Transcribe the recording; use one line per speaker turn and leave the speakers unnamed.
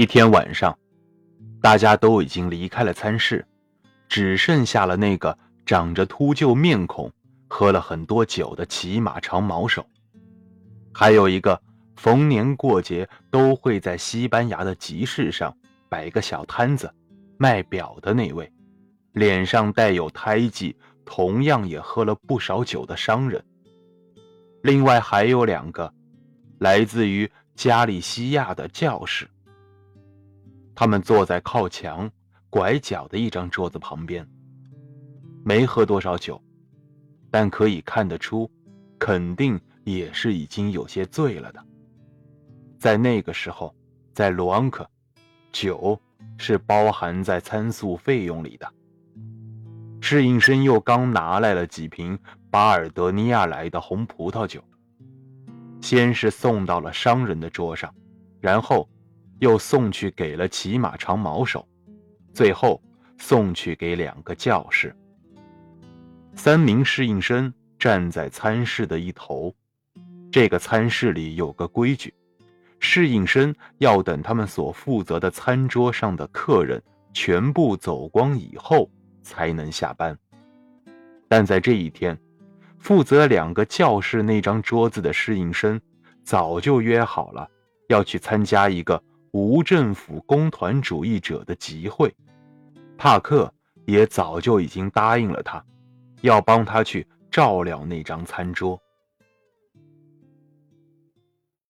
一天晚上，大家都已经离开了餐室，只剩下了那个长着秃鹫面孔、喝了很多酒的骑马长毛手，还有一个逢年过节都会在西班牙的集市上摆个小摊子卖表的那位，脸上带有胎记，同样也喝了不少酒的商人。另外还有两个来自于加利西亚的教士。他们坐在靠墙拐角的一张桌子旁边，没喝多少酒，但可以看得出，肯定也是已经有些醉了的。在那个时候，在罗昂克，酒是包含在餐宿费用里的。侍应生又刚拿来了几瓶巴尔德尼亚来的红葡萄酒，先是送到了商人的桌上，然后。又送去给了骑马长毛手，最后送去给两个教士。三名侍应生站在餐室的一头。这个餐室里有个规矩，侍应生要等他们所负责的餐桌上的客人全部走光以后才能下班。但在这一天，负责两个教室那张桌子的侍应生早就约好了要去参加一个。无政府工团主义者的集会，帕克也早就已经答应了他，要帮他去照料那张餐桌。